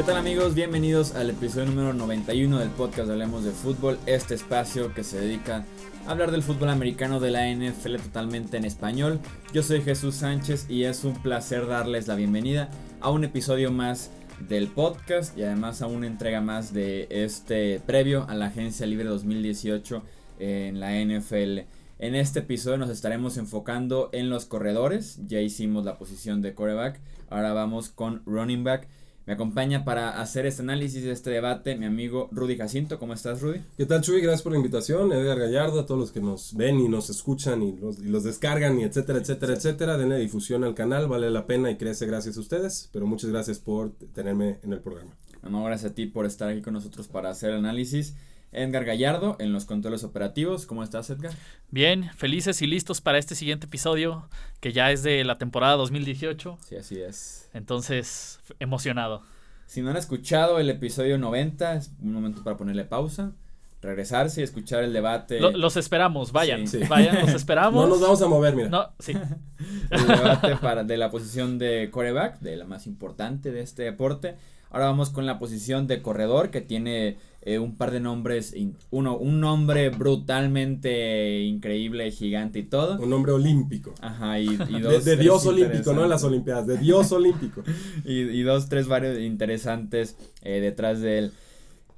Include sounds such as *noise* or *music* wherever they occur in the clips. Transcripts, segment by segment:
¿Qué tal amigos? Bienvenidos al episodio número 91 del podcast Hablemos de Fútbol, este espacio que se dedica a hablar del fútbol americano de la NFL totalmente en español. Yo soy Jesús Sánchez y es un placer darles la bienvenida a un episodio más del podcast y además a una entrega más de este previo a la Agencia Libre 2018 en la NFL. En este episodio nos estaremos enfocando en los corredores, ya hicimos la posición de quarterback, ahora vamos con running back. Me acompaña para hacer este análisis de este debate mi amigo Rudy Jacinto. ¿Cómo estás, Rudy? ¿Qué tal, Chuy? Gracias por la invitación. Edgar Gallardo, a todos los que nos ven y nos escuchan y los, y los descargan y etcétera, etcétera, etcétera. Denle difusión al canal, vale la pena y crece gracias a ustedes. Pero muchas gracias por tenerme en el programa. No, gracias a ti por estar aquí con nosotros para hacer el análisis. Edgar Gallardo en los controles operativos. ¿Cómo estás, Edgar? Bien, felices y listos para este siguiente episodio, que ya es de la temporada 2018. Sí, así es. Entonces, emocionado. Si no han escuchado el episodio 90, es un momento para ponerle pausa, regresarse y escuchar el debate. Lo, los esperamos, vayan, sí. vayan, los *laughs* esperamos. No nos vamos a mover, mira. No, sí. *laughs* el debate para, de la posición de coreback, de la más importante de este deporte. Ahora vamos con la posición de corredor que tiene eh, un par de nombres, uno, un nombre brutalmente increíble, gigante y todo. Un nombre olímpico. Ajá, y, y *laughs* dos. de, de Dios olímpico, no en las Olimpiadas, de Dios *laughs* olímpico. y, y, dos, tres varios interesantes eh, detrás de él.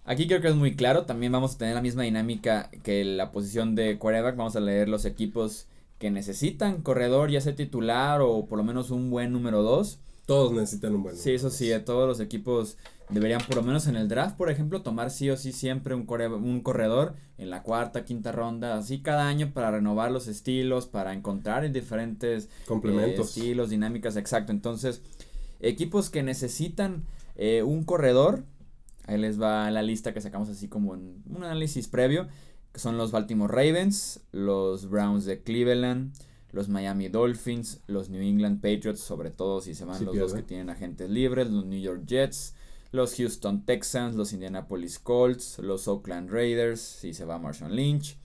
Aquí creo que es muy claro, también vamos a tener la misma dinámica que la posición de quarterback, vamos a leer los equipos que necesitan corredor, ya sea titular o por lo menos un buen número 2. Todos necesitan un buen Sí, eso sí, todos los equipos deberían por lo menos en el draft, por ejemplo, tomar sí o sí siempre un, core, un corredor en la cuarta, quinta ronda, así cada año para renovar los estilos, para encontrar diferentes complementos, eh, estilos, dinámicas, exacto. Entonces, equipos que necesitan eh, un corredor, ahí les va la lista que sacamos así como en un análisis previo, que son los Baltimore Ravens, los Browns de Cleveland, los Miami Dolphins, los New England Patriots, sobre todo si se van Sí los pierde. dos que tienen agentes libres, los New York Jets, los Houston Texans, los Indianapolis Colts, los Oakland Raiders, si se va Marshawn Lynch,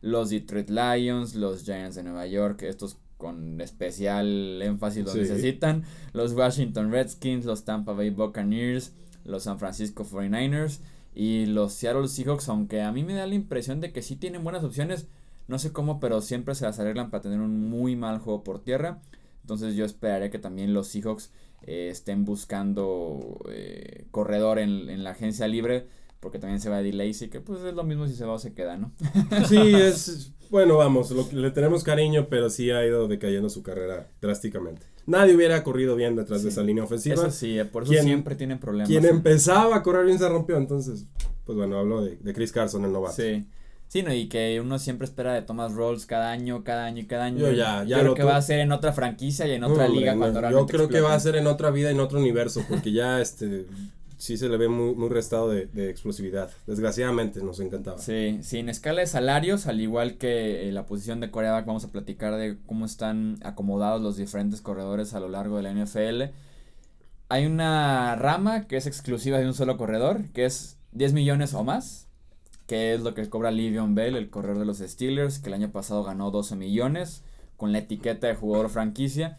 los Detroit Lions, los Giants de Nueva York, estos con especial énfasis lo Sí. necesitan, los Washington Redskins, los Tampa Bay Buccaneers, los San Francisco 49ers y los Seattle Seahawks, aunque a mí me da la impresión de que sí tienen buenas opciones, no sé cómo, pero siempre se las arreglan para tener un muy mal juego por tierra. Entonces yo esperaría que también los Seahawks eh, estén buscando eh, corredor en, en, la agencia libre, porque también se va Eddie Lacy, que pues es lo mismo si se va o se queda, ¿no? *laughs* Sí, es, bueno, vamos, lo, le tenemos cariño, pero sí ha ido decayendo su carrera drásticamente. Nadie hubiera corrido bien detrás Sí. de esa línea ofensiva. Eso sí, eh, por eso ¿Quién- siempre tienen problemas. Quien empezaba a correr bien se rompió, entonces, pues bueno, hablo de, de Chris Carson, el novato. Sí. Sí, no, y que uno siempre espera de Thomas Rolls cada año, cada año y cada año. Yo ya- ya creo que va a ser en otra franquicia y en otra hombre, liga no, cuando Yo creo que va a ser en otra vida, en otro universo, porque ya este sí se le ve muy, muy restado de, de explosividad. Desgraciadamente nos encantaba. Sí, sí, en escala de salarios, al igual que eh, la posición de coreback, vamos a platicar de cómo están acomodados los diferentes corredores a lo largo de la NFL. Hay una rama que es exclusiva de un solo corredor, que es 10 millones o más, que es lo que cobra Livion Bell, el corredor de los Steelers, que el año pasado ganó 12 millones con la etiqueta de jugador franquicia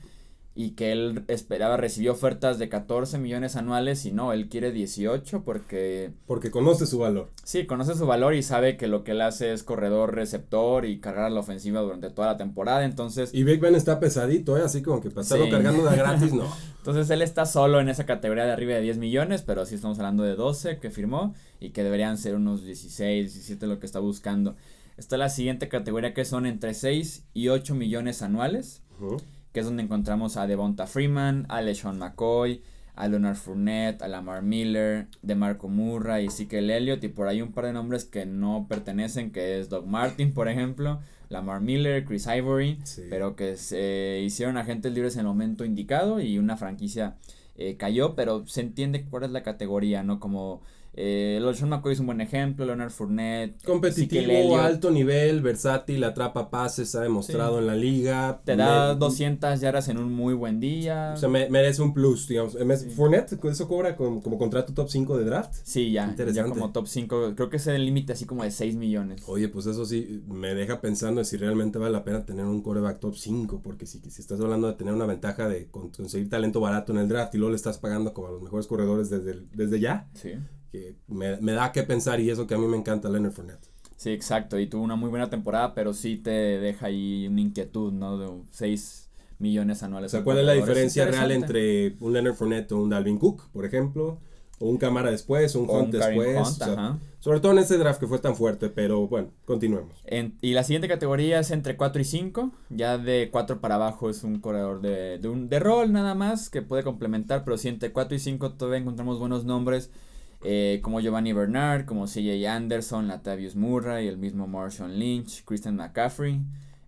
y que él esperaba, recibió ofertas de 14 millones anuales y no, él quiere 18 porque Porque conoce su valor. Sí, conoce su valor y sabe que lo que él hace es corredor, receptor y cargar a la ofensiva durante toda la temporada. Entonces, Y Big Ben está pesadito, ¿eh? así como que pasarlo Sí. cargando de gratis, no. *laughs* entonces él está solo en esa categoría de arriba de 10 millones, pero sí estamos hablando de 12 que firmó y que deberían ser unos 16, 17 lo que está buscando. Está la siguiente categoría que son entre 6 y 8 millones anuales, Ujú. Que es donde encontramos a Devonta Freeman, a LeSean McCoy, a Leonard Fournette, a Lamar Miller, DeMarco Murray y Ezekiel Elliott y por ahí un par de nombres que no pertenecen, que es Doug Martin, por ejemplo, Lamar Miller, Chris Ivory, Sí. pero que se hicieron agentes libres en el momento indicado y una franquicia eh, cayó, pero se entiende cuál es la categoría, ¿no? Como Eh, Sean McCoy es un buen ejemplo, Leonard Fournette. Competitivo, alto nivel, versátil, atrapa pases, ha demostrado en la liga. Te da 200 yardas en un muy buen día. O sea, merece un plus, digamos. Fournette, ¿eso cobra como, contrato top 5 de draft? Sí, ya. Ya como top 5. Creo que es el límite así como de 6 millones. Oye, pues eso sí me deja pensando si realmente vale la pena tener un coreback top 5. Porque si, si estás hablando de tener una ventaja de conseguir talento barato en el draft y luego le estás pagando como a los mejores corredores desde, desde ya. Sí que me, da que pensar y eso que a mí me encanta Leonard Fournette. Sí, exacto, y tuvo una muy buena temporada, pero sí te deja ahí una inquietud, ¿no? De 6 millones anuales. O sea, ¿cuál es la diferencia real entre un Leonard Fournette o un Dalvin Cook, por ejemplo? O un Cámara después, o un Hunt después. sobre todo en ese draft que fue tan fuerte, pero bueno, continuemos. y la siguiente categoría es entre 4 y 5. Ya de 4 para abajo es un corredor de, de, un, de rol nada más que puede complementar, pero si entre 4 y 5 todavía encontramos buenos nombres eh, como Giovanni Bernard, como CJ Anderson, Latavius Murray, el mismo Marshall Lynch, Christian McCaffrey,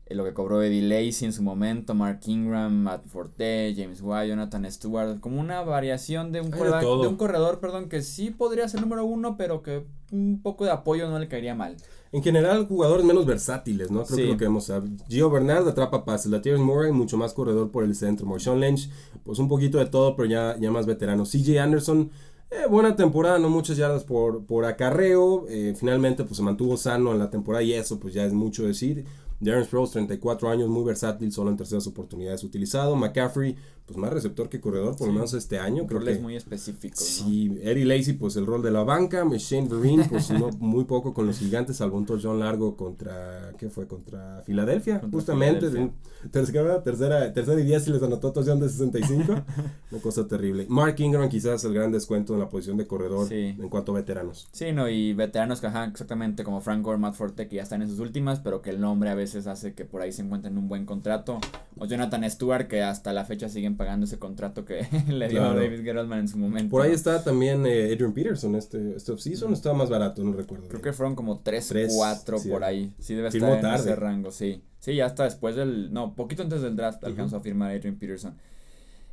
eh, lo que cobró Eddie Lacey en su momento, Mark Ingram, Matt Forte, James White, Jonathan Stewart, como una variación de un, de, un corredor perdón, que sí podría ser número uno, pero que un poco de apoyo no le caería mal. En general, jugadores menos versátiles, ¿no? Creo que lo que vemos. Gio Bernard atrapa pases, Latavius Murray, mucho más corredor por el centro, Marshall Lynch, pues un poquito de todo, pero ya, ya más veterano. CJ Anderson eh, buena temporada, no muchas yardas por, por acarreo. Eh, finalmente pues se mantuvo sano en la temporada y eso pues ya es mucho decir. Darren Sproles, 34 años, muy versátil, solo en terceras oportunidades utilizado. McCaffrey, pues más receptor que corredor, por lo menos este año. Creo que es muy específico. Sí, Eddie Lacy, pues el rol de la banca. Shane Vereen, pues no, *laughs* muy poco con los gigantes, salvo un touchdown largo contra, ¿qué fue? Contra Filadelfia, justamente. tercera, tercera, tercera y diez y les anotó touchdown de 65. *laughs* Una cosa terrible. Mark Ingram, quizás el gran descuento en la posición de corredor en cuanto a veteranos. Sí, no, y veteranos que, ajá, exactamente como Frank Gore, Matt Forte, que ya están en sus últimas, pero que el nombre a veces hace que por ahí se encuentren un buen contrato. O Jonathan Stewart, que hasta la fecha siguen pagando ese contrato que *laughs* le dio a David Gettleman en su momento. Por ahí está también eh, Adrian Peterson, este, este offseason, estaba más barato, no recuerdo. Creo que fueron como 3, 4 por ahí. Sí, debe estar en ese rango, sí. Sí, ya hasta después del, no, poquito antes del draft alcanzó a firmar Adrian Peterson.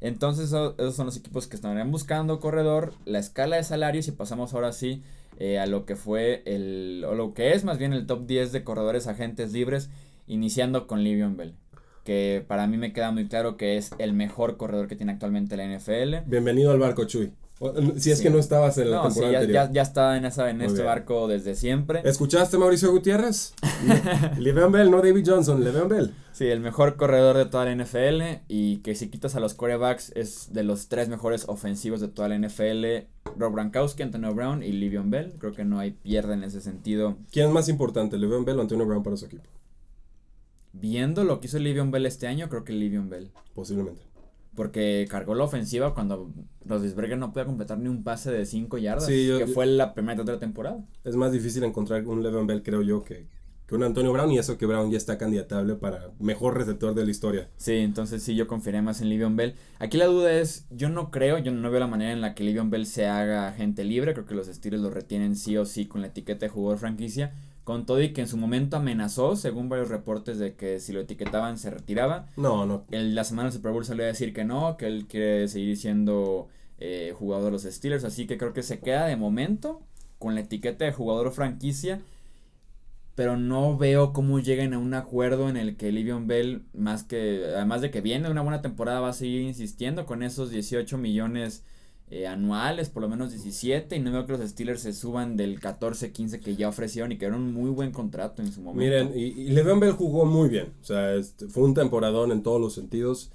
Entonces, esos son los equipos que estarían buscando corredor. La escala de salarios, y pasamos ahora sí eh, a lo que fue el, o lo que es más bien el top 10 de corredores agentes libres, iniciando con Livion Bell que para mí me queda muy claro que es el mejor corredor que tiene actualmente la NFL. Bienvenido al barco, Chuy. Si es que no estabas en la temporada ya, anterior. Ya, ya estaba en, esa, en este barco desde siempre. ¿Escuchaste Mauricio Gutiérrez? *laughs* Le'Veon Bell, no David Johnson, Le'Veon Bell. Sí, el mejor corredor de toda la NFL y que si quitas a los corebacks es de los tres mejores ofensivos de toda la NFL. Rob Gronkowski, Antonio Brown y Le'Veon Bell. Creo que no hay pierde en ese sentido. ¿Quién es más importante, Le'Veon Bell o Antonio Brown para su equipo? Viendo lo que hizo Livion Bell este año, creo que Livion Bell. Posiblemente. Porque cargó la ofensiva cuando Rodisberger no puede completar ni un pase de 5 yardas, que fue la primera de la temporada. Es más difícil encontrar un Le'Veon Bell, creo yo, que, que un Antonio Brown, y eso que Brown ya está candidatable para mejor receptor de la historia. Sí, entonces sí, yo confiaría más en Livion Bell. Aquí la duda es, yo no creo, yo no veo la manera en la que Livion Bell se haga agente libre, creo que los Steelers lo retienen sí o sí con la etiqueta de jugador franquicia, con todo y que en su momento amenazó, según varios reportes, de que si lo etiquetaban se retiraba. No, no. El, la semana del Super Bowl salió a decir que no, que él quiere seguir siendo eh, jugador de los Steelers. Así que creo que se queda de momento con la etiqueta de jugador franquicia. Pero no veo cómo lleguen a un acuerdo en el que Livion Bell, más que, además de que viene de una buena temporada, va a seguir insistiendo con esos 18 millones eh, anuales, por lo menos 17, y no veo que los Steelers se suban del 14-15 que ya ofrecieron y que era un muy buen contrato en su momento. Miren, y, y Le'Veon Bell jugó muy bien, o sea, este, fue un temporadón en todos los sentidos.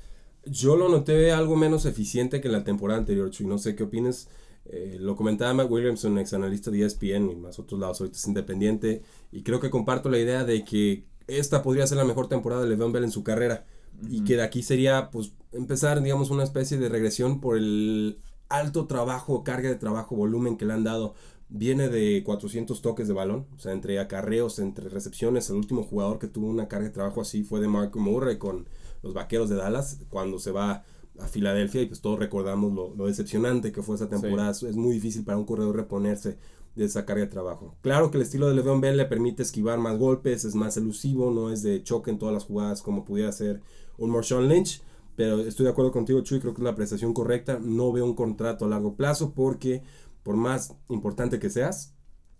Yo lo noté algo menos eficiente que en la temporada anterior, Chuy, no sé qué opinas. Eh, lo comentaba Matt Williamson, ex analista de ESPN y más otros lados, ahorita es independiente, y creo que comparto la idea de que esta podría ser la mejor temporada de Le'Veon Bell en su carrera. Y que de aquí sería, pues, empezar, digamos, una especie de regresión por el alto trabajo, carga de trabajo, volumen que le han dado. Viene de 400 toques de balón, o sea, entre acarreos, entre recepciones. El último jugador que tuvo una carga de trabajo así fue de Mark Murray con los Vaqueros de Dallas, cuando se va a Filadelfia y pues todos recordamos lo, decepcionante que fue esa temporada. Es muy difícil para un corredor reponerse de esa carga de trabajo. Claro que el estilo de Le'Veon Bell le permite esquivar más golpes, es más elusivo, no es de choque en todas las jugadas como pudiera ser un Marshawn Lynch. Pero estoy de acuerdo contigo, Chuy, creo que es la prestación correcta. No veo un contrato a largo plazo porque por más importante que seas,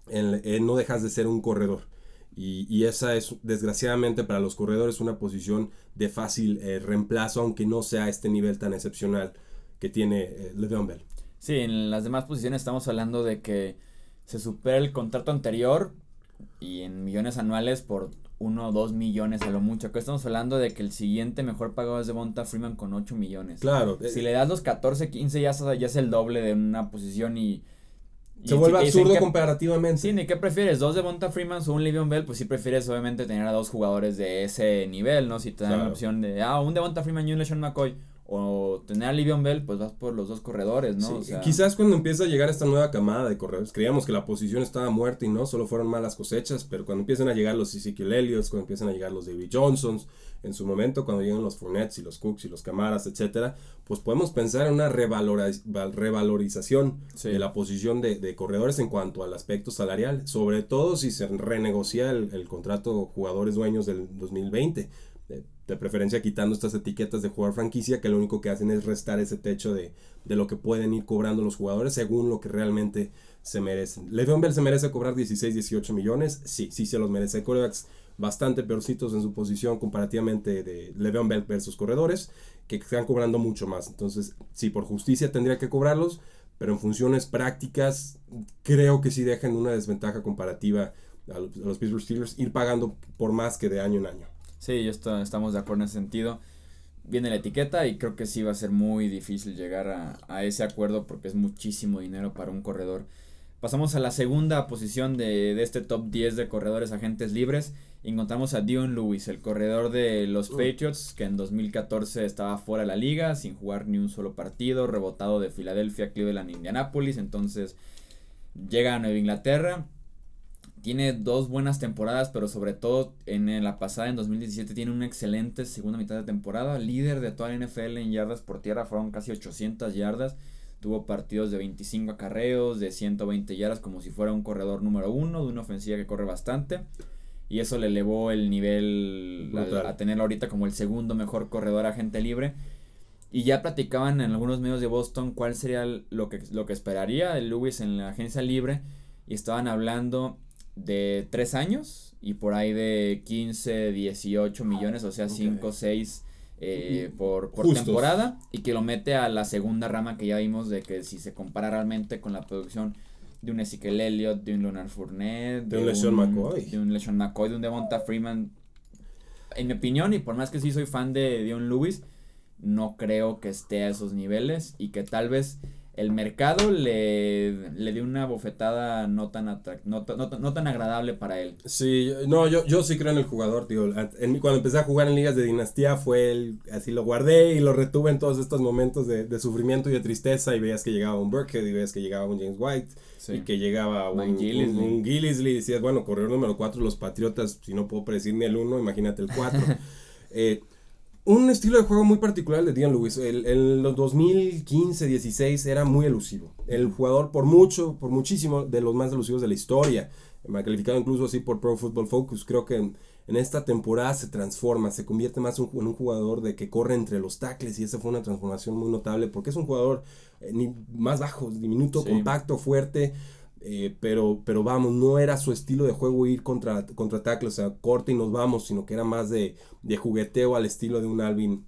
no dejas de ser un corredor. Y, esa es, desgraciadamente, para los corredores una posición de fácil eh, reemplazo, aunque no sea este nivel tan excepcional que tiene eh, Le'Veon Bell. Sí, en las demás posiciones estamos hablando de que se supera el contrato anterior y en millones anuales por uno o dos millones a lo mucho. Acá estamos hablando de que el siguiente mejor pagado es de Bonta Freeman con 8 millones. Claro. Si le das los 14, 15 ya, ya es el doble de una posición y se vuelve absurdo comparativamente. Sí, ¿ni qué prefieres? ¿Dos de Bonta Freeman o un Livion Bell? Pues sí prefieres obviamente tener a dos jugadores de ese nivel, ¿no? Si te dan la opción de, ah, un de Bonta Freeman y un LeSean McCoy o tener a Livion Bell, pues vas por los dos corredores, ¿no? Quizás cuando empieza a llegar esta nueva camada de corredores, creíamos que la posición estaba muerta y no, solo fueron malas cosechas, pero cuando empiezan a llegar los Ezekiel Elliott, cuando empiezan a llegar los David Johnsons, en su momento, cuando llegan los Fournettes y los Cooks y los Camaras, etcétera, pues podemos pensar en una revalorización de la posición de, corredores en cuanto al aspecto salarial, sobre todo si se renegocia el, el contrato jugadores dueños del 2020 de preferencia quitando estas etiquetas de jugador franquicia que lo único que hacen es restar ese techo de, lo que pueden ir cobrando los jugadores según lo que realmente se merecen. Le'Veon Bell se merece cobrar 16, 18 millones, sí, sí se los merece. Corebacks bastante peorcitos en su posición comparativamente de Le'Veon Bell versus corredores que están cobrando mucho más. Entonces, sí, por justicia tendría que cobrarlos, pero en funciones prácticas creo que sí dejan una desventaja comparativa a los Pittsburgh Steelers ir pagando por más que de año en año. Sí, esto, estamos de acuerdo en ese sentido. Viene la etiqueta y creo que sí va a ser muy difícil llegar a, a ese acuerdo porque es muchísimo dinero para un corredor. Pasamos a la segunda posición de, de, este top 10 de corredores agentes libres. Encontramos a Dion Lewis, el corredor de los Patriots, que en 2014 estaba fuera de la liga, sin jugar ni un solo partido, rebotado de Filadelfia, Cleveland, Indianapolis. Entonces llega a Nueva Inglaterra, tiene dos buenas temporadas, pero sobre todo en la pasada, en 2017, tiene una excelente segunda mitad de temporada. Líder de toda la NFL en yardas por tierra, fueron casi 800 yardas. Tuvo partidos de 25 acarreos, de 120 yardas, como si fuera un corredor número uno, de una ofensiva que corre bastante. Y eso le elevó el nivel a, a, tenerlo ahorita como el segundo mejor corredor agente libre. Y ya platicaban en algunos medios de Boston cuál sería lo que, lo que esperaría de Lewis en la agencia libre. Y estaban hablando de 3 años y por ahí de 15, 18 millones, o sea, 5, 6 eh, por, temporada y que lo mete a la segunda rama que ya vimos de que si se compara realmente con la producción de un Ezekiel Elliott, de un Leonard Fournette, de, un LeSean McCoy, de un LeSean McCoy, de un Devonta Freeman. En mi opinión, y por más que sí soy fan de Dion Lewis, no creo que esté a esos niveles y que tal vez el mercado le, le dio una bofetada no tan, no, no, tan agradable para él. Sí, no, yo, yo sí creo en el jugador, tío. En, cuando empecé a jugar en ligas de dinastía fue el, así lo guardé y lo retuve en todos estos momentos de, de sufrimiento y de tristeza y veías que llegaba un Burkhead y veías que llegaba un James White y que llegaba un, Gillisley. Un, Gillisley y decías, bueno, corredor número 4 los Patriotas, si no puedo predecir ni el 1, imagínate el 4. *laughs* eh, un estilo de juego muy particular de Dion Lewis. El, en los 2015-16 era muy elusivo. El jugador, por mucho, por muchísimo, de los más elusivos de la historia. Calificado incluso así por Pro Football Focus. Creo que en, esta temporada se transforma, se convierte más en un jugador de que corre entre los tackles. Y esa fue una transformación muy notable porque es un jugador eh, ni más bajo, diminuto, compacto, fuerte eh, pero, pero vamos, no era su estilo de juego ir contra, contra tackle, o sea, corte y nos vamos, sino que era más de, de jugueteo al estilo de un Alvin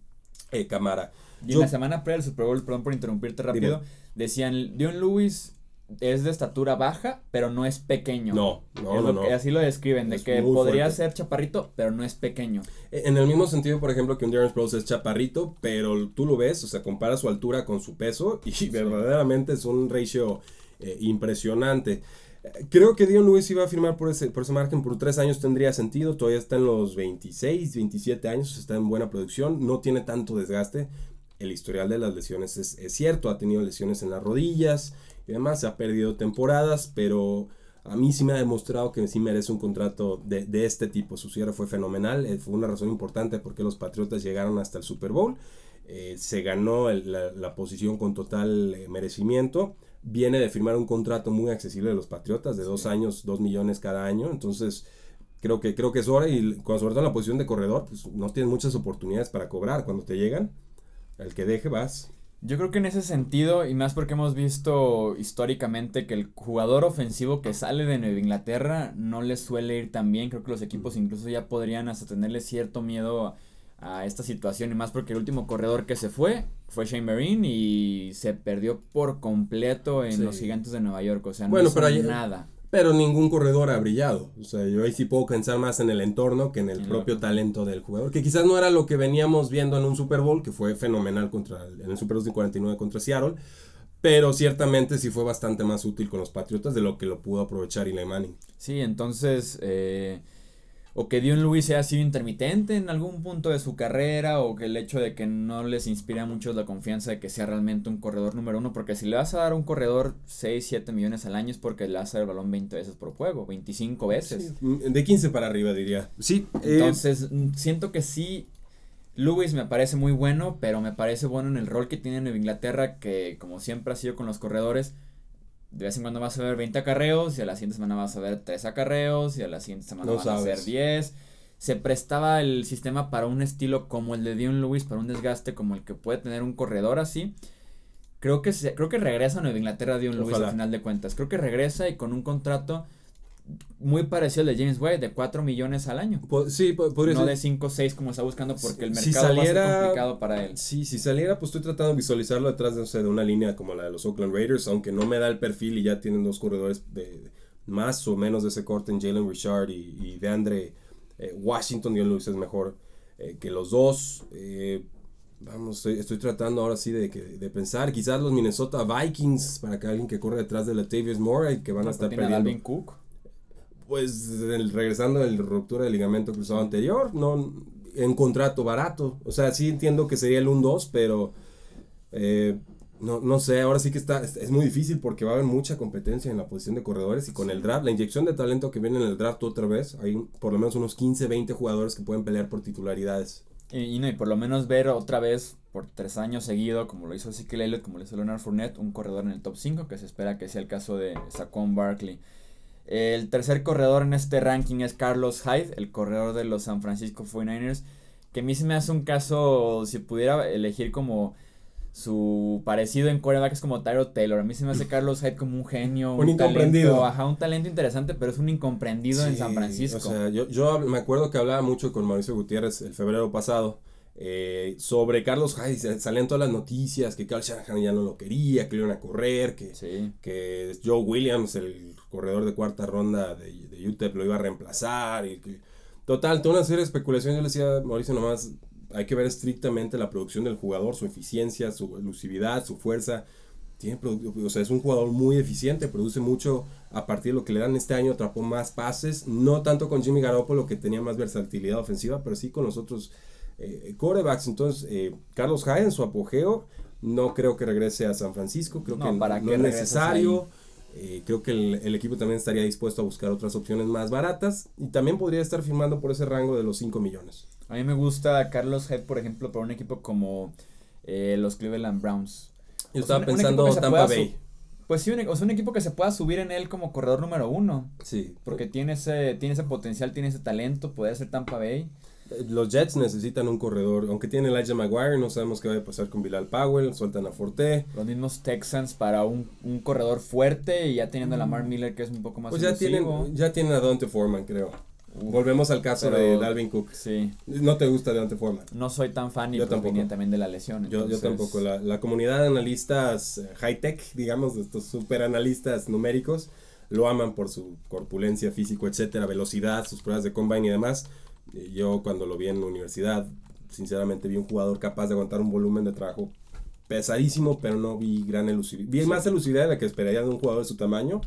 eh, Camara. Y en la semana previa del Super Bowl, perdón por interrumpirte rápido, decían, Dion Lewis es de estatura baja, pero no es pequeño. No, no, no, así lo describen, de que podría ser chaparrito, pero no es pequeño. E, en el mismo sentido, por ejemplo, que un Darren Sproles es chaparrito, pero tú lo ves, o sea, compara su altura con su peso y verdaderamente es un ratio eh, impresionante. Creo que Dion Lewis iba a firmar por ese, por ese margen por tres años, tendría sentido. Todavía está en los 26, 27 años, está en buena producción, no tiene tanto desgaste. El historial de las lesiones es, cierto, ha tenido lesiones en las rodillas y demás, se ha perdido temporadas, pero a mí sí me ha demostrado que sí merece un contrato de, este tipo. Su cierre fue fenomenal, eh, fue una razón importante porque los Patriotas llegaron hasta el Super Bowl. Eh, se ganó la, posición con total merecimiento viene de firmar un contrato muy accesible de los Patriotas, de dos años, dos millones cada año. Entonces, creo que, creo que es hora. Y cuando sobre todo en la posición de corredor, pues no tienes muchas oportunidades para cobrar. Cuando te llegan, el que deje vas. Yo creo que en ese sentido, y más porque hemos visto históricamente que el jugador ofensivo que sale de Nueva Inglaterra no le suele ir tan bien. Creo que los equipos incluso ya podrían hasta tenerle cierto miedo a, esta situación. Y más porque el último corredor que se fue fue Shane Marine y se perdió por completo en los gigantes de Nueva York. O sea, no hizo nada pero ningún corredor ha brillado. O sea, yo ahí sí puedo pensar más en el entorno que en el propio talento del jugador, que quizás no era lo que veníamos viendo en un Super Bowl, que fue fenomenal contra en el Super Bowl 49 contra Seattle, pero ciertamente sí fue bastante más útil con los Patriotas de lo que lo pudo aprovechar Eli Manning. Sí, entonces eh, o que Dion Lewis ha sido intermitente en algún punto de su carrera, o que el hecho de que no les inspira mucho la confianza de que sea realmente un corredor número uno, porque si le vas a dar a un corredor 6, 7 millones al año es porque le vas a dar el balón 20 veces por juego, 25 veces. de 15 para arriba diría. Sí. Eh, Entonces, mm, siento que sí, Lewis me parece muy bueno, pero me parece bueno en el rol que tiene en Inglaterra, que como siempre ha sido con los corredores, de vez en cuando vas a ver 20 acarreos y a la siguiente semana vas a ver 3 acarreos y a la siguiente semana vas a ver 10. Se prestaba el sistema para un estilo como el de Dion Lewis, para un desgaste como el que puede tener un corredor así. Creo que, se, creo que regresa a Nueva Inglaterra Dion Lewis al final de cuentas. Creo que regresa y con un contrato muy parecido al de James White, de 4 millones al año. sí, podría No de 5 o 6 como está buscando porque el mercado va a ser complicado para él. Sí, si saliera, pues estoy tratando de visualizarlo detrás de, de una línea como la de los Oakland Raiders, aunque no me da el perfil y ya tienen dos corredores de, más o menos de ese corte en Jalen Richard y, de Andre eh, Washington. Dion Lewis es mejor eh, que los dos. Eh, vamos, estoy, tratando ahora sí de, de, pensar, quizás los Minnesota Vikings, para que alguien que corre detrás de la Latavius Moore, que van a estar perdiendo. Cook pues regresando de la ruptura del ligamento cruzado anterior, no en contrato barato. O sea, sí entiendo que sería el 1-2, pero eh, no, no sé, ahora sí que está, es, muy difícil porque va a haber mucha competencia en la posición de corredores y con el draft, la inyección de talento que viene en el draft otra vez, hay por lo menos unos 15, 20 jugadores que pueden pelear por titularidades. Y, no, y por lo menos ver otra vez por tres años seguido, como lo hizo Ezekiel Elliott, como lo hizo Leonard Fournette, un corredor en el top 5, que se espera que sea el caso de Saquon Barkley. El tercer corredor en este ranking es Carlos Hyde, el corredor de los San Francisco 49ers, que a mí se me hace un caso, si pudiera elegir como su parecido en quarterback es como Tyro Taylor. A mí se me hace Carlos Hyde como un genio. Un, incomprendido. Talento, ajá, un talento interesante, pero es un incomprendido en San Francisco. O sea, yo, yo me acuerdo que hablaba mucho con Mauricio Gutiérrez el febrero pasado eh, sobre Carlos Hyde, salían todas las noticias que Carl Shanahan ya no lo quería, que lo iban a correr, que, que Joe Williams, el corredor de cuarta ronda de, de UTEP, lo iba a reemplazar. Y total, toda una serie de especulaciones. Yo le decía Mauricio nomás, hay que ver estrictamente la producción del jugador, su eficiencia, su elusividad, su fuerza. Tiene, o sea, es un jugador muy eficiente, produce mucho a partir de lo que le dan este año, atrapó más pases, no tanto con Jimmy Garoppolo que tenía más versatilidad ofensiva, pero sí con los otros eh, corebacks. Entonces, eh, Carlos Hyde en su apogeo, no creo que regrese a San Francisco, creo que ¿para no es necesario. Eh, creo que el, equipo también estaría dispuesto a buscar otras opciones más baratas y también podría estar firmando por ese rango de los 5 millones. A mí me gusta Carlos Head, por ejemplo, para un equipo como los Cleveland Browns. Yo estaba pensando Tampa Bay. Pues sí, un, o sea, un equipo que se pueda subir en él como corredor número uno. Sí. Porque tiene ese, tiene ese potencial, tiene ese talento, puede ser Tampa Bay. Los Jets necesitan un corredor, aunque tiene Elijah Maguire, no sabemos qué va a pasar con Bilal Powell, sueltan a Forte. Los mismos Texans para un, un corredor fuerte y ya teniendo a Lamar. Miller que es un poco más Pues ya tienen, ya tienen a Dante Foreman, creo. Volvemos al caso de Dalvin Cook. Sí. ¿No te gusta Dante Foreman? No soy tan fan y yo también de la lesión. Yo, yo, tampoco. La, la, comunidad de analistas eh, high-tech, digamos, de estos super analistas numéricos, lo aman por su corpulencia físico, etcétera, velocidad, sus pruebas de combine y demás yo cuando lo vi en la universidad, sinceramente vi un jugador capaz de aguantar un volumen de trabajo pesadísimo, pero no vi gran elusividad. Vi más elusividad de la que esperaría de un jugador de su tamaño,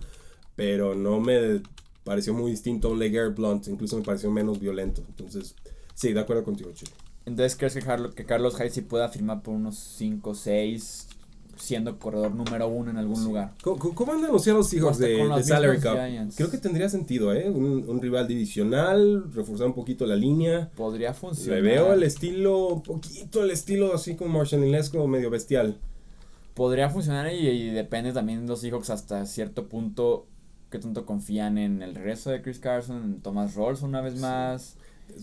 pero no me pareció muy distinto a un Leger Blunt, incluso me pareció menos violento. Entonces, sí, de acuerdo contigo, Chile. Entonces, ¿crees que, que Carlos Hayes pueda firmar por unos 5 6 siendo corredor número uno en algún lugar. ¿Cómo, andan los Seattle Seahawks de, de Salary Cup? Creo que tendría sentido, ¿eh? Un, rival divisional, reforzar un poquito la línea. Podría funcionar. Le veo el estilo, un poquito el estilo así como Marshall medio bestial. Podría funcionar y, depende también de los Seahawks hasta cierto punto qué tanto confían en el regreso de Chris Carson, en Thomas Rolls una vez más.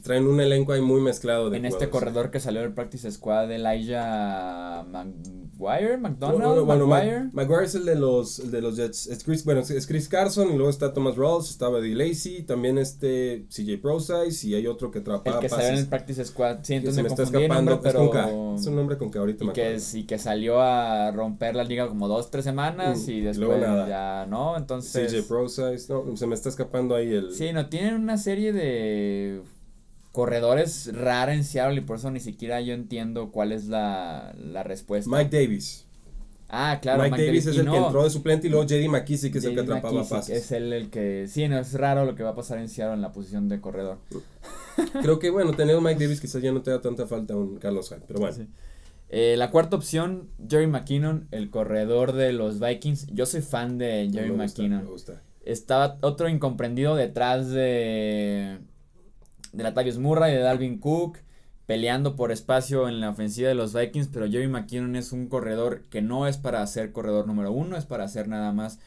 Traen un elenco ahí muy mezclado de En este jugadores. corredor que salió del practice squad, Elijah Maguire, No, McDonald, no, no, bueno. Ma- Maguire es el de los, el de los Jets. Es Chris, bueno, es Chris Carson y luego está Thomas Rawls, estaba Eddie Lacy, también este CJ Procise y hay otro que atrapaba el que salió en el pases. practice squad. Sí, que entonces me me está escapando. nombre, es pero... con K. Es un nombre con que ahorita y me que, acuerdo. es- y que salió a romper la liga como dos, tres semanas Mm, y después nada. ya no, entonces... CJ Procise, no, se me está escapando ahí el... Sí, no, tienen una serie de corredores rara en Seattle y por eso ni siquiera yo entiendo cuál es la, la respuesta. Mike Davis. ah, claro, Mike, Davis es el que no, entró de suplente y luego JD McKissick que es el que atrapaba pases. Es él el que, sí, no, es raro lo que va a pasar en Seattle en la posición de corredor. *laughs* Creo que bueno, tener un Mike Davis quizás ya no te da tanta falta un Carlos Hyde, pero bueno. Sí. Eh, la cuarta opción, Jerry McKinnon, el corredor de los Vikings. Yo soy fan de Jerry me gusta, me gusta. Estaba otro incomprendido detrás de, de Latavius Murray, de Dalvin Cook, peleando por espacio en la ofensiva de los Vikings, pero Jerry McKinnon es un corredor que no es para ser corredor número uno, es para hacer nada más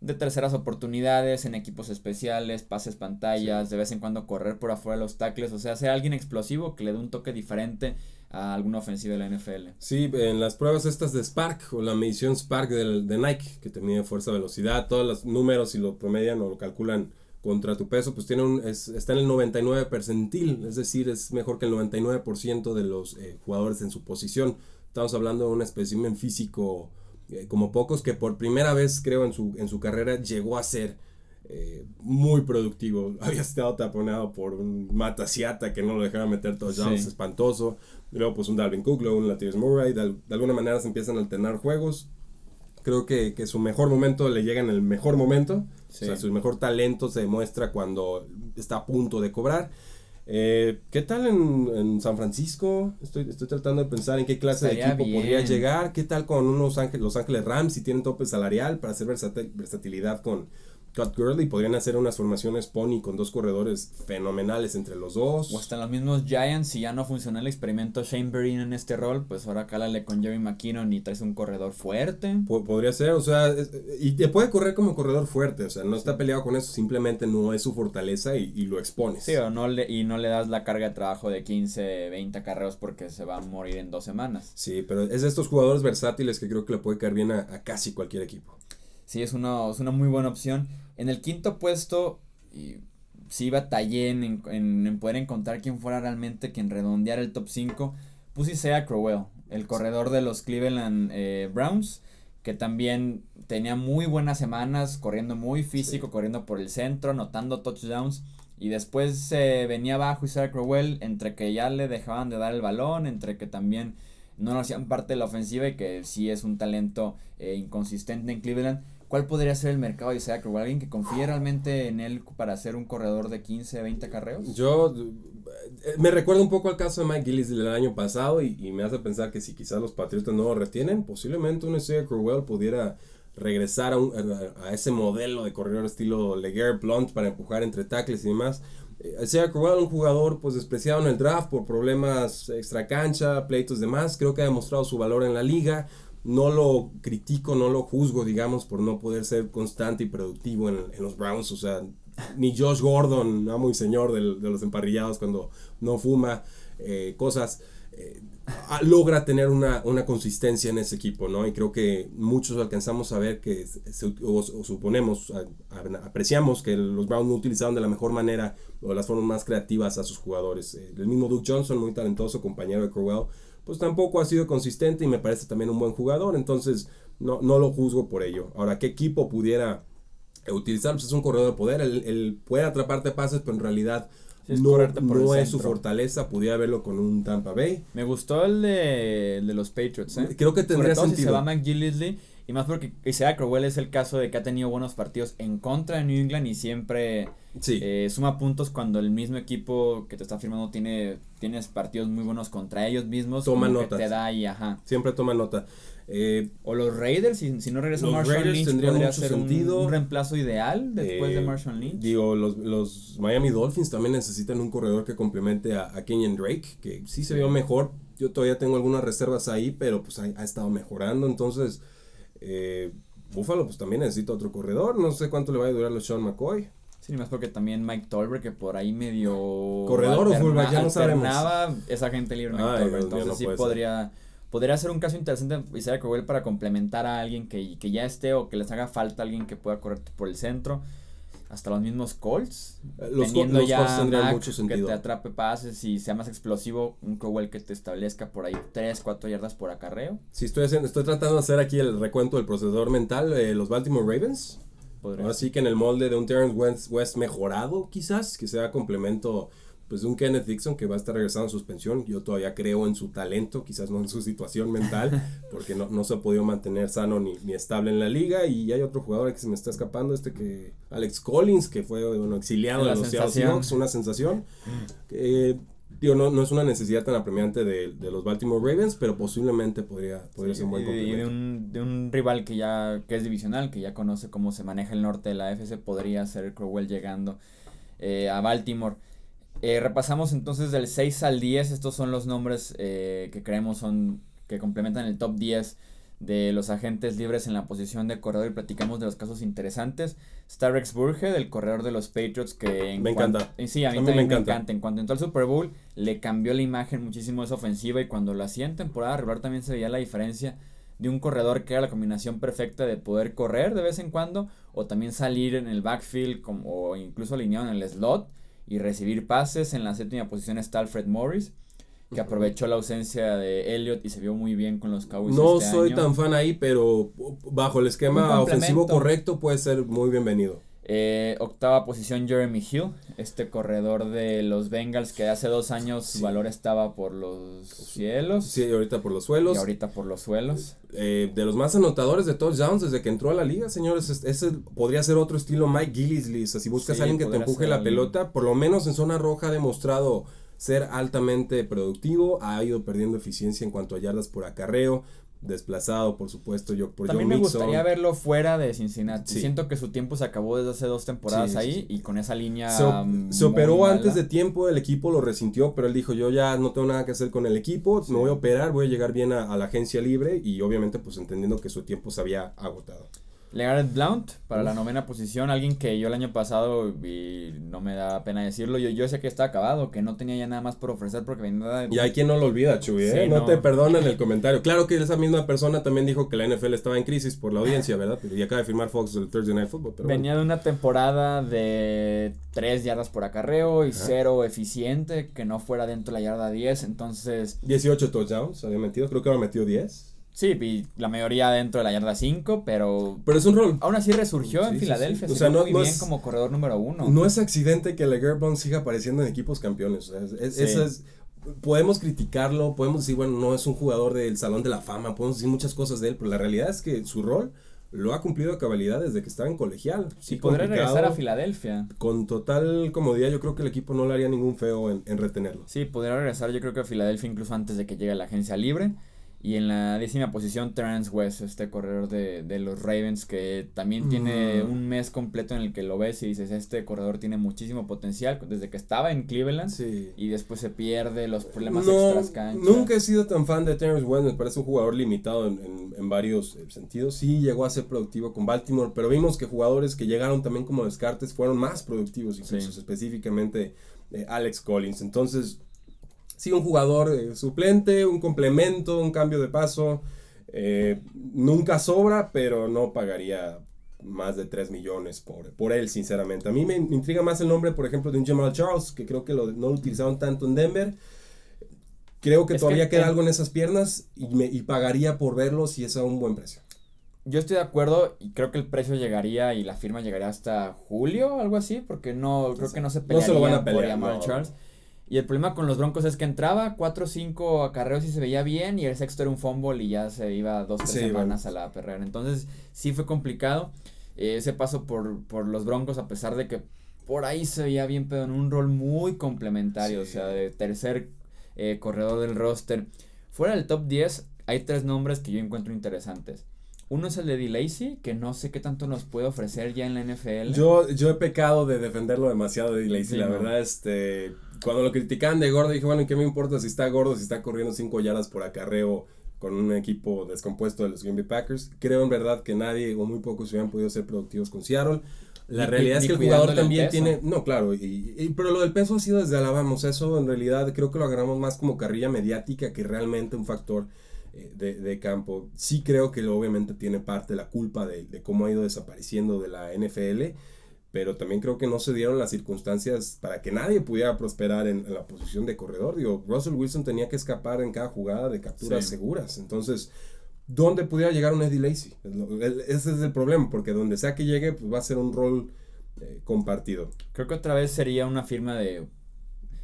de terceras oportunidades, en equipos especiales, pases pantallas, de vez en cuando correr por afuera de los tackles, o sea, ser alguien explosivo que le dé un toque diferente a alguna ofensiva de la NFL. Sí, en las pruebas estas de Spark o la medición Spark del, de Nike, que te mide fuerza, velocidad, todos los números y lo promedian o lo calculan contra tu peso, pues tiene un, es- está en el 99 percentil, es decir, es mejor que el 99% de los eh, jugadores en su posición. Estamos hablando de un espécimen físico eh, como pocos que por primera vez creo en su, en su carrera llegó a ser eh, muy productivo. *laughs* Había estado taponado por un Matasiata que no lo dejaba meter touchdowns, Sí. espantoso. Y luego pues un Dalvin Cook, luego un Latavius Murray. De alguna manera se empiezan a alternar juegos. Creo que, que su mejor momento le llega en el mejor momento. Sí. O sea, su mejor talento se demuestra cuando está a punto de cobrar. Eh, ¿Qué tal en, en San Francisco? Estoy, estoy tratando de pensar en qué clase de equipo podría llegar. ¿Qué tal con unos Ángeles, Los Ángeles Rams si tienen tope salarial para hacer versatil- versatilidad con Cut Gurley? Podrían hacer unas formaciones pony con dos corredores fenomenales entre los dos. O hasta los mismos Giants, si ya no funcionó el experimento Shane Vereen en este rol, pues ahora cálale con Jerry McKinnon y traes un corredor fuerte. Po- Podría ser, o sea, es- y te puede correr como corredor fuerte, o sea, no está peleado con eso, simplemente no es su fortaleza y, y lo expones. Sí, o no le, y no le das la carga de trabajo de 15, 20 carreos porque se va a morir en dos semanas. Sí, pero es de estos jugadores versátiles que creo que le puede caer bien a, a casi cualquier equipo. Sí, es una, es una muy buena opción. En el quinto puesto, y sí batallé en, en, en poder encontrar quién fuera realmente quien redondeara el top 5. Puse Isaiah Crowell, el corredor de los Cleveland eh, Browns, que también tenía muy buenas semanas, corriendo muy físico, Sí. corriendo por el centro, anotando touchdowns. Y después se venía abajo Isaiah Crowell, entre que ya le dejaban de dar el balón, entre que también no lo hacían parte de la ofensiva y que sí es un talento eh, inconsistente en Cleveland. ¿Cuál podría ser el mercado de Isaiah Crowell? ¿Alguien que confíe realmente en él para ser un corredor de 15, 20 carreos? Yo eh, me recuerda un poco al caso de Mike Gillis del año pasado y, y me hace pensar que si quizás los Patriotas no lo retienen, posiblemente un Isaiah Crowell pudiera regresar a, un- a- ese modelo de corredor estilo Leguer Blunt para empujar entre tackles y demás. Eh, Isaiah Crowell, un jugador pues despreciado en el draft por problemas extra cancha, pleitos demás, creo que ha demostrado su valor en la liga. No lo critico, no lo juzgo, digamos, por no poder ser constante y productivo en, en los Browns. O sea, ni Josh Gordon, amo y señor del- de los emparrillados cuando no fuma, eh, cosas, eh, logra tener una, una consistencia en ese equipo, ¿no? Y creo que muchos alcanzamos a ver que, o, suponemos, apreciamos que los Browns no utilizaron de la mejor manera o de las formas más creativas a sus jugadores. Eh, el mismo Duke Johnson, muy talentoso, compañero de Crowell, pues tampoco ha sido consistente y me parece también un buen jugador, entonces no, no lo juzgo por ello. Ahora, ¿qué equipo pudiera utilizarlo? Pues es un corredor de poder, él, él puede atraparte pases, pero en realidad es no, no es su fortaleza, pudiera verlo con un Tampa Bay. Me gustó el de, el de los Patriots, ¿eh? Creo que Sobre tendría todo si se sentido. va McGillisley. Y más porque Isaiah Crowell es el caso de que ha tenido buenos partidos en contra de New England y siempre Sí, eh, suma puntos cuando el mismo equipo que te está firmando tiene tienes partidos muy buenos contra ellos mismos. Toma notas. te da y ajá. siempre toma nota. Eh, O los Raiders, si, si no regresa Marshall Raiders Lynch, tendrían podría mucho ser un, sentido. un reemplazo ideal después eh, de Marshall Lynch. Digo, los, los Miami Dolphins también necesitan un corredor que complemente a, a Kenyon Drake, que sí se vio mejor. Yo todavía tengo algunas reservas ahí, pero pues ha, ha estado mejorando. Entonces, eh, Buffalo pues también necesita otro corredor. No sé cuánto le va a durar a Sean McCoy. Sí, más porque también Mike Tolbert, que por ahí medio. Corredor o fullback, ya no sabemos. esa gente libre Mike Tolbert. Entonces sí podría, podría ser un caso interesante Isaiah Crowell para complementar a alguien que, que ya esté o que les haga falta alguien que pueda correr por el centro hasta los mismos Colts. Eh, los, teniendo los ya Colts tendrían mucho sentido. Que te atrape pases y sea más explosivo, un Crowell que te establezca por ahí 3, 4 yardas por acarreo. Sí, estoy, haciendo, estoy tratando de hacer aquí el recuento del procedor mental de los Baltimore Ravens. Así que en el molde de un Terrence West, West mejorado, quizás, que sea complemento pues de un Kenneth Dixon que va a estar regresando a suspensión. Yo todavía creo en su talento, quizás no en su situación mental, *laughs* porque no, no se ha podido mantener sano ni, ni, estable en la liga. Y hay otro jugador que se me está escapando, este que Alex Collins, que fue bueno, exiliado de los Seattle Seahawks, una sensación. Que, digo, no, no es una necesidad tan apremiante de, de, los Baltimore Ravens, pero posiblemente podría, podría ser un buen complemento. Y de un, de un rival que ya que es divisional, que ya conoce cómo se maneja el norte de la FC, podría ser Crowell llegando eh, a Baltimore. Eh, repasamos entonces del 6 al 10, estos son los nombres eh, que creemos son que complementan el top 10 de los agentes libres en la posición de corredor y platicamos de los casos interesantes. Starrex Burge, del corredor de los Patriots, que me encanta. Eh, sí, a mí, también me encanta. En cuanto entró al Super Bowl, le cambió la imagen muchísimo esa ofensiva y cuando lo hacía en temporada regular también se veía la diferencia de un corredor que era la combinación perfecta de poder correr de vez en cuando o también salir en el backfield como, o incluso alineado en el slot y recibir pases. En la séptima posición está Alfred Morris, que aprovechó la ausencia de Elliott y se vio muy bien con los Cowboys. No este soy tan fan ahí, pero bajo el esquema ofensivo correcto puede ser muy bienvenido. Eh, octava posición Jeremy Hill, este corredor de los Bengals que hace dos años su valor estaba por los cielos. Sí, ahorita por los suelos. Y ahorita por los suelos. Eh, de los más anotadores de touchdowns desde que entró a la liga, señores. Ese podría ser otro estilo Mike Gillisley. si buscas a alguien que te empuje la pelota, por lo menos en zona roja ha demostrado ser altamente productivo, ha ido perdiendo eficiencia en cuanto a yardas por acarreo, desplazado, por supuesto, yo por También me gustaría verlo fuera de Cincinnati. Siento que su tiempo se acabó desde hace dos temporadas ahí y con esa línea. Se, operó antes de tiempo, el equipo lo resintió, pero él dijo: Yo ya no tengo nada que hacer con el equipo, me voy a operar, voy a llegar bien a, la agencia libre y obviamente, pues entendiendo que su tiempo se había agotado. Legarrette Blount para la novena posición, alguien que yo el año pasado, y no me da pena decirlo, yo, yo sé que está acabado, que no tenía ya nada más por ofrecer porque venía Y hay quien no lo olvida, Chuy, ¿eh? no, te perdonan el comentario. Claro que esa misma persona también dijo que la NFL estaba en crisis por la audiencia, ¿verdad? Y acaba de firmar Fox el Thursday Night Football. venía de una temporada de 3 yardas por acarreo y cero eficiente, que no fuera dentro de la yarda 10, entonces... 18 touchdowns había metido, creo que ahora metido 10. Sí, y la mayoría dentro de la yarda 5, pero. Pero es un rol. Aún así resurgió en Filadelfia. O sea, no, muy bien como corredor número uno. No es accidente que Leger Bond siga apareciendo en equipos campeones. Eso es. Podemos criticarlo, podemos decir, bueno, no es un jugador del Salón de la Fama, podemos decir muchas cosas de él, pero la realidad es que su rol lo ha cumplido a cabalidad desde que estaba en colegial. Sí, podría regresar a Filadelfia. Con total comodidad, yo creo que el equipo no le haría ningún feo en, en retenerlo. Sí, podría regresar, yo creo que a Filadelfia incluso antes de que llegue la agencia libre. Y en la décima posición, Terrence West, este corredor de, de los Ravens, que también tiene un mes completo en el que lo ves y dices, este corredor tiene muchísimo potencial desde que estaba en Cleveland y después se pierde los problemas no, Nunca he sido tan fan de Terrence West, me parece un jugador limitado en, en, varios eh, sentidos. Sí llegó a ser productivo con Baltimore, pero vimos que jugadores que llegaron también como descartes fueron más productivos, incluso específicamente eh, Alex Collins. Entonces sí, un jugador eh, suplente, un complemento, un cambio de paso. Eh, nunca sobra, pero no pagaría más de 3 millones por, por él, sinceramente. A mí me, intriga más el nombre, por ejemplo, de un Jamal Charles, que creo que lo, no lo utilizaron tanto en Denver. Creo que todavía queda algo en esas piernas y, me, y pagaría por verlo si es a un buen precio. Yo estoy de acuerdo y creo que el precio llegaría y la firma llegaría hasta julio, algo así, porque no, creo que no se pelearía no se lo van a pelear, por Jamal Charles. Y el problema con los Broncos es que entraba 4 o 5 acarreos y se veía bien y el sexto era un fumble y ya se iba dos tres semanas a la perrera. Entonces sí fue complicado eh, ese paso por, por los Broncos a pesar de que por ahí se veía bien pero en un rol muy complementario, o sea, de tercer eh, corredor del roster. Fuera del top 10 hay tres nombres que yo encuentro interesantes. Uno es el de D. que no sé qué tanto nos puede ofrecer ya en la NFL. Yo, yo he pecado de defenderlo demasiado de D. la verdad, este cuando lo criticaban de gordo, dije, bueno, ¿qué me importa si está gordo, si está corriendo 5 yardas por acarreo con un equipo descompuesto de los Green Bay Packers? Creo en verdad que nadie o muy pocos hubieran podido ser productivos con Seattle. La Ni realidad es que el jugador el también tiene. No, claro, y, y- pero lo del peso ha sido desde Alabama. O sea, eso en realidad creo que lo agarramos más como carrilla mediática que realmente un factor eh, de, de campo. Sí creo que obviamente tiene parte la culpa de, de cómo ha ido desapareciendo de la NFL. Pero también creo que no se dieron las circunstancias para que nadie pudiera prosperar en, en la posición de corredor. Digo, Russell Wilson tenía que escapar en cada jugada de capturas Sí. seguras. Entonces, ¿dónde pudiera llegar un Eddie Lacy? Ese es el problema, porque donde sea que llegue, pues va a ser un rol eh, compartido. Creo que otra vez sería una firma de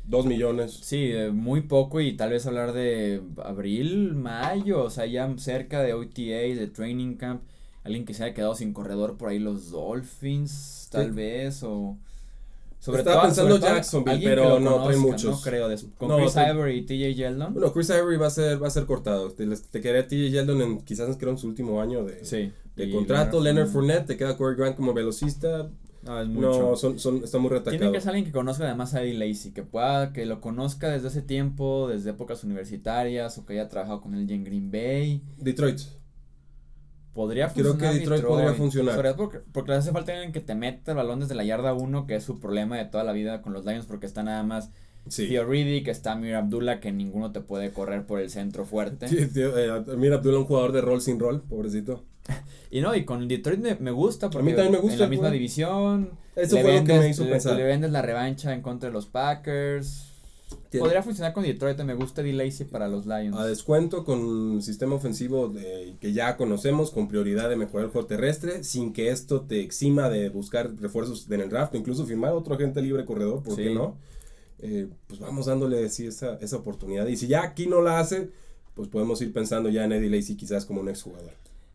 Dos millones. Sí, muy poco y tal vez hablar de abril, mayo, o sea, ya cerca de OTA, de training camp, alguien que se haya quedado sin corredor por ahí los Dolphins, tal Sí. vez, o... Estaba pensando Jacksonville, alguien pero no, conozca, muchos. No creo, con No, Chris Ivory y TJ Yeldon. Bueno, Chris Ivory va a ser, va a ser cortado. Te, te quedaría TJ Yeldon en quizás creo en su último año de, sí. de contrato. Leonard Leonard Fournette, te queda Corey Grant como velocista. No, es mucho. No, son, son, está muy retacado. Tiene que ser alguien que conozca además a Eddie Lacy, que pueda, que lo conozca desde hace tiempo, desde épocas universitarias, o que haya trabajado con él en Green Bay. Detroit. Podría Creo funcionar. que Detroit podría funcionar. Sobre todo porque, porque les hace falta alguien que te meta el balón desde la yarda 1, que es su problema de toda la vida con los Lions, porque está nada más Sí. Theo Riddick, está Amir Abdullah, que ninguno te puede correr por el centro fuerte. Sí, tío, eh, Abdullah, un jugador de rol sin rol, pobrecito. *laughs* Y no, y con Detroit me, me gusta, porque también me gusta en la misma división. Eso le fue lo que vendes- me hizo le- pensar. Le vendes la revancha en contra de los Packers. Tiene- Podría funcionar con Detroit, me gusta Eddie Lacy para los Lions. A descuento con un sistema ofensivo de- que ya conocemos, con prioridad de mejorar el juego terrestre, sin que esto te exima de buscar refuerzos en el draft, o incluso firmar otro agente libre corredor, ¿por qué no? Eh, pues vamos dándole sí, esa, esa oportunidad. Y si ya aquí no la hace, pues podemos ir pensando ya en Eddie Lacy quizás como un exjugador.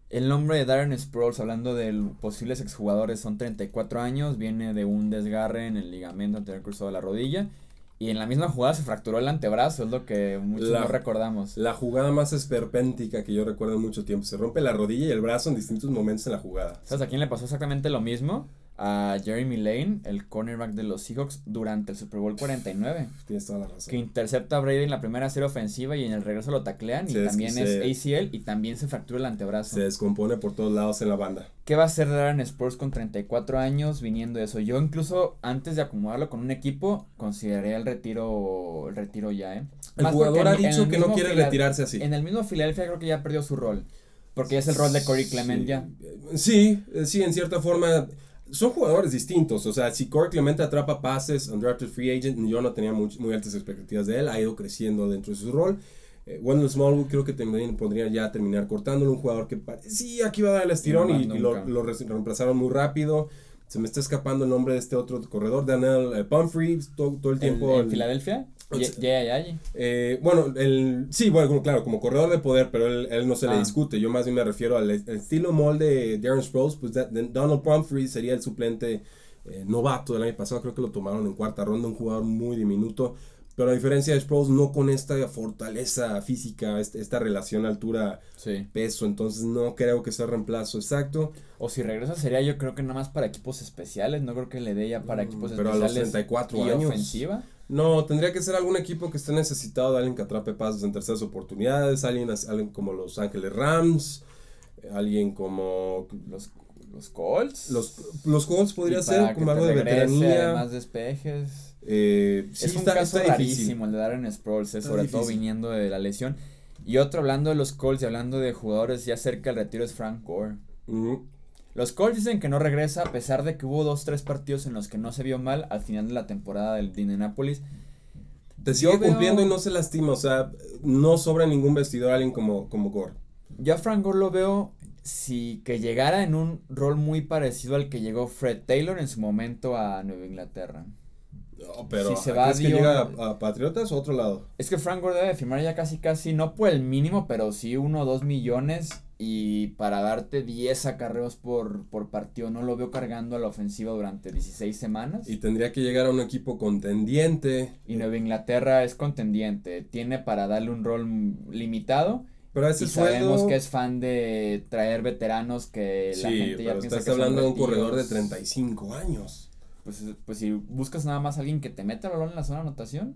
El nombre de Darren Sproles, hablando de posibles exjugadores, son 34 años, viene de un desgarre en el ligamento anterior cruzado de la rodilla. Y en la misma jugada se fracturó el antebrazo, es lo que muchos La- no recordamos. La jugada más esperpéntica que yo recuerdo en mucho tiempo. Se rompe la rodilla y el brazo en distintos momentos en la jugada. ¿Sabes a quién le pasó exactamente lo mismo? A Jeremy Lane, el cornerback de los Seahawks, durante el Super Bowl 49. Tienes toda la razón. Que intercepta a Brady en la primera serie ofensiva y en el regreso lo taclean. Se y también es ACL y también se fractura el antebrazo. Se descompone por todos lados en la banda. ¿Qué va a hacer Darren Sports con 34 años viniendo de eso? Yo incluso antes de acomodarlo con un equipo consideraría el retiro el retiro ya, ¿eh? El Más jugador ha dicho que no quiere retirarse así. En el mismo Filadelfia creo que ya perdió su rol. Porque es el rol de Corey Clement Sí. ya. Sí, eh, sí, en cierta forma. Son jugadores distintos. O sea, si Corey Clemente atrapa pases, undrafted free agent, yo no tenía muy, muy altas expectativas de él. Ha ido creciendo dentro de su rol. Eh, Wendell Smallwood creo que también podría ya terminar cortándolo. Un jugador que parecía que iba a dar el estirón y, y lo, reemplazaron muy rápido. Se me está escapando el nombre de este otro corredor, Daniel eh, Pumphrey, todo, todo el ¿En, tiempo. en el- Filadelfia? Ya. eh, bueno, el, sí, bueno, claro, como corredor de poder, pero él, él no se le Ah. discute. Yo más bien me refiero al estilo molde de Darren Sproles, pues de- Donald Pumphrey sería el suplente eh, novato del año pasado, creo que lo tomaron en cuarta ronda, un jugador muy diminuto, pero a diferencia de Sproles, no con esta fortaleza física, este- esta relación altura-peso, Sí. entonces no creo que sea reemplazo exacto, O si regresa sería yo creo que nada más para equipos especiales, no creo que le dé ya para Mm, equipos pero a los especiales 34 y años. ofensiva. No, tendría que ser algún equipo que esté necesitado de alguien que atrape pasos en terceras oportunidades, alguien, alguien como los Ángeles Rams, eh, alguien como Los, los Colts. los, los Colts podría ser como algo de veteranía. Más despejes. Eh, sí, es un está, caso está difícil. rarísimo el de Darren Sproles, eh, sobre todo viniendo de la lesión. Y otro hablando de los Colts y hablando de jugadores ya cerca del retiro es Frank Gore. Ujú. Los Colts dicen que no regresa a pesar de que hubo dos, tres partidos en los que no se vio mal al final de la temporada del de Indianapolis. Te Yo sigue veo- cumpliendo y no se lastima, o sea, no sobra ningún vestidor alguien como, como Gore. Yo a Frank Gore lo veo si que llegara en un rol muy parecido al que llegó Fred Taylor en su momento a Nueva Inglaterra. No, pero Si se va ¿crees que Dion- llega a, a Patriotas o a otro lado? Es que Frank Gore debe de firmar ya casi casi, no por el mínimo, pero sí uno o dos millones y para darte 10 acarreos por, por partido. No lo veo cargando a la ofensiva durante 16 semanas. Y tendría que llegar a un equipo contendiente. Y Nueva Inglaterra es contendiente, tiene para darle un rol limitado. Pero a Y ese sabemos sueldo. que es fan de traer veteranos que la sí, gente ya pero piensa estás que hablando de un corredor de retiros. 35 años. Pues, pues si buscas nada más a alguien que te meta el balón en la zona de anotación.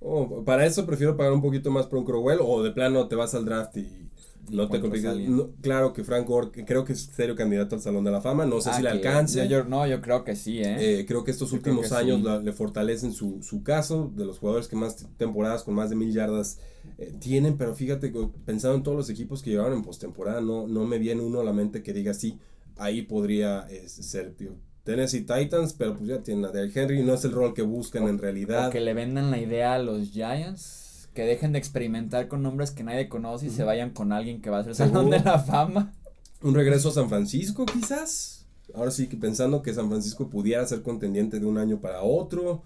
Oh, para eso prefiero pagar un poquito más por un Crowell o de plano te vas al draft y, No te compliques. claro que Frank Gore, creo que es serio candidato al Salón de la Fama. No sé ah, si le alcance. Yo, no, yo creo que sí, ¿eh? eh creo que estos últimos años le fortalecen su, su, caso de los jugadores que más temporadas con más de mil yardas eh, tienen. Pero fíjate, pensando en todos los equipos que llevaron en postemporada, no, no me viene uno a la mente que diga sí, ahí podría ser, tío. Tennessee Titans, pero pues ya tienen a Derrick Henry, no es el rol que buscan en realidad. O que le vendan la idea a los Giants que dejen de experimentar con nombres que nadie conoce y se vayan con alguien que va a ser Salón de la Fama. Un regreso a San Francisco, quizás. Ahora sí que pensando que San Francisco pudiera ser contendiente de un año para otro.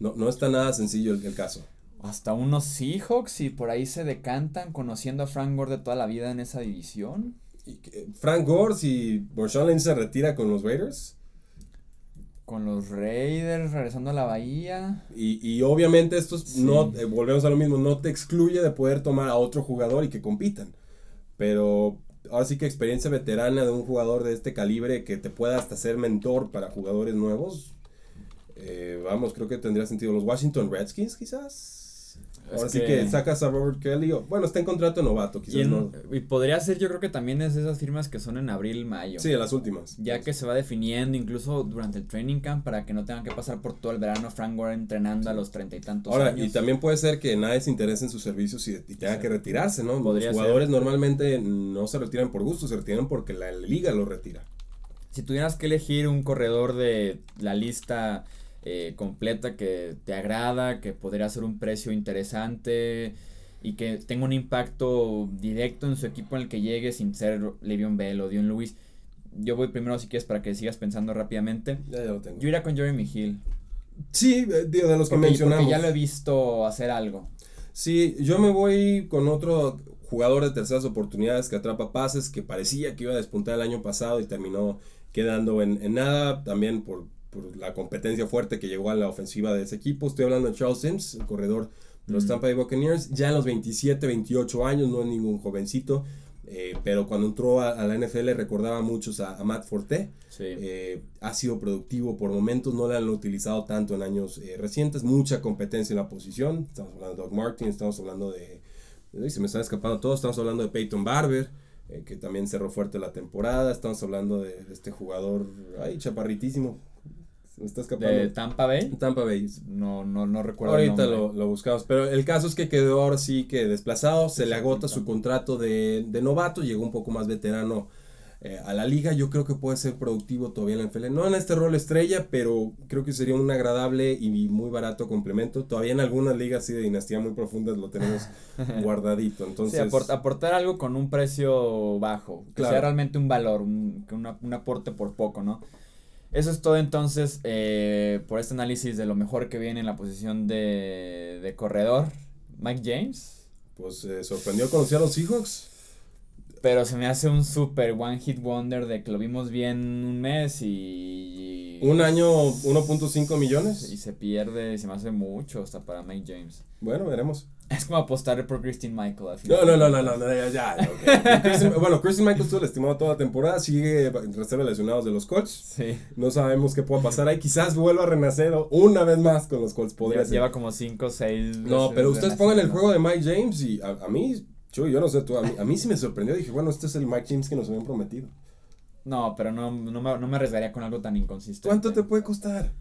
No, no está nada sencillo el, caso. Hasta unos Seahawks y por ahí se decantan conociendo a Frank Gore de toda la vida en esa división. Y Frank Gore, si Lynch se retira con los Raiders, con los Raiders regresando a la bahía. Y, y obviamente esto no, eh, volvemos a lo mismo, no te excluye de poder tomar a otro jugador y que compitan. Pero ahora sí que experiencia veterana de un jugador de este calibre que te pueda hasta ser mentor para jugadores nuevos. Eh, vamos, creo que tendría sentido. Los Washington Redskins quizás. Ahora sí que sacas a Robert Kelly. bueno, está en contrato novato, quizás y, podría ser, yo creo que también es esas firmas que son en abril, mayo. Sí, las últimas. Ya que se va definiendo, incluso durante el training camp, para que no tengan que pasar por todo el verano Frank Gore entrenando a los treinta y tantos Ahora, y también puede ser que nadie se interese en sus servicios y, tenga que retirarse, ¿no? Los jugadores normalmente no se retiran por gusto, se retiran porque la liga lo retira. Si tuvieras que elegir un corredor de la lista eh, completa que te agrada, que podría ser un precio interesante y que tenga un impacto directo en su equipo en el que llegue sin ser Le'Veon Bell o Dion Lewis. Yo voy primero si quieres para que sigas pensando rápidamente. Ya, lo tengo. Yo iría con Jeremy Hill. Sí, eh, de los que mencionamos. Porque ya lo he visto hacer algo. Sí, yo me voy con otro jugador de terceras oportunidades que atrapa pases, que parecía que iba a despuntar el año pasado y terminó quedando en, en nada, también por por la competencia fuerte que llegó a la ofensiva de ese equipo. Estoy hablando de Charles Sims, el corredor de los Tampa Bay Buccaneers, ya en los 27, 28 años, no es ningún jovencito. Eh, pero cuando entró a, la NFL recordaba muchos a, Matt Forte. Eh, ha sido productivo por momentos, no le han utilizado tanto en años eh, recientes. Mucha competencia en la posición. Estamos hablando de Doug Martin, estamos hablando de. Se me están escapando todos. Estamos hablando de Peyton Barber, que también cerró fuerte la temporada. Estamos hablando de, de este jugador, ay, chaparritísimo, está escapando. ¿De Tampa Bay? Tampa Bay. No, no, no recuerdo. Ahorita lo, lo, buscamos. Pero el caso es que quedó ahora sí que desplazado. Se le agota su contrato de, de, novato. Llegó un poco más veterano eh, a la liga. Yo creo que puede ser productivo todavía en la NFL. No en este rol estrella, pero creo que sería un agradable y muy barato complemento. Todavía en algunas ligas sí de dinastía muy profundas lo tenemos *laughs* guardadito. Entonces, aportar algo con un precio bajo. Que sea realmente un valor, un, un aporte por poco, ¿no? Eso es todo entonces eh, por este análisis de lo mejor que viene en la posición de, de corredor. Mike James. Pues eh, sorprendió conocer a los Seahawks. Pero se me hace un super one hit wonder de que lo vimos bien un mes y... Un año 1.5 millones. Y se pierde, se me hace mucho hasta para Mike James. Bueno, veremos. Es como apostar por Christine Michael. Al final. No, no, no, no, no, ya, ya. *laughs* bueno, Christine Michael estuvo lastimado toda la temporada, sigue en reserva lesionados de los Colts. Sí. No sabemos qué pueda pasar ahí. Quizás vuelva a renacer una vez más con los Colts. Podría lleva, ser. Lleva como 5 o 6. No, pero ustedes pongan el juego de Mike James y a, a mí yo, yo no sé tú, a mí, a mí sí me sorprendió. Dije, bueno, este es el Mike James que nos habían prometido. No, pero no, no, me, no me arriesgaría con algo tan inconsistente. ¿Cuánto te puede costar?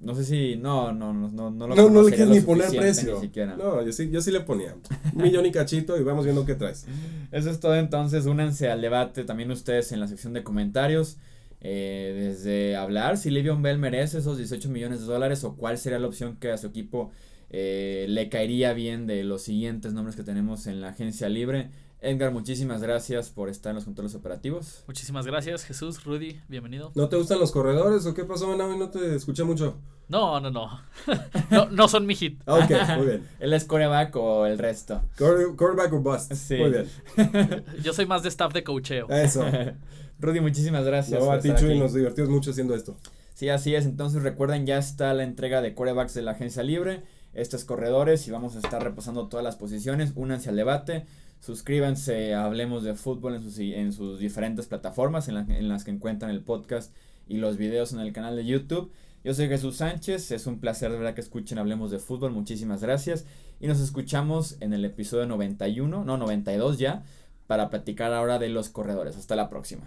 No sé si. No, no, no, no, no lo No, no le quieres ni poner precio. No, yo sí, yo sí le ponía. Un millón y cachito y vamos viendo qué traes. Eso es todo entonces. Únanse al debate también ustedes en la sección de comentarios. Eh, desde hablar si Livion Bell merece esos 18 millones de dólares o cuál sería la opción que a su equipo eh, le caería bien de los siguientes nombres que tenemos en la agencia libre. Edgar, muchísimas gracias por estar en los controles operativos. Muchísimas gracias, Jesús, Rudy, bienvenido. ¿No te gustan los corredores o qué pasó, Manao? No te escuché mucho. No, no, no. *laughs* no, no son mi hit. Ah, ok, muy *laughs* bien. ¿Él es coreback o el resto? Quarterback o bust. Sí. Muy bien. *laughs* Yo soy más de staff de coacheo. Eso. Rudy, muchísimas gracias. No, a ti, nos divertimos mucho haciendo esto. Sí, así es. Entonces recuerden, ya está la entrega de corebacks de la agencia libre estos corredores y vamos a estar repasando todas las posiciones. Únanse al debate. Suscríbanse Hablemos de Fútbol en sus, en sus diferentes plataformas en, en, las que encuentran el podcast y los videos en el canal de YouTube. Yo soy Jesús Sánchez, es un placer de verdad que escuchen Hablemos de Fútbol, muchísimas gracias. Y nos escuchamos en el episodio 91, no 92 ya, para platicar ahora de los corredores. Hasta la próxima.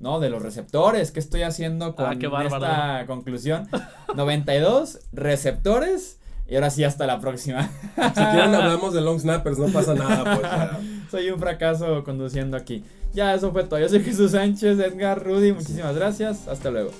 No, de los receptores. ¿Qué estoy haciendo con Ah, bárbaro. esta conclusión? *laughs* 92 receptores. Y ahora sí, hasta la próxima. Si quieren *laughs* hablamos de long snappers, no pasa nada, pues. ya. Soy un fracaso conduciendo aquí. Ya, eso fue todo. Yo soy Jesús Sánchez, Edgar, Rudy. Muchísimas gracias. Hasta luego.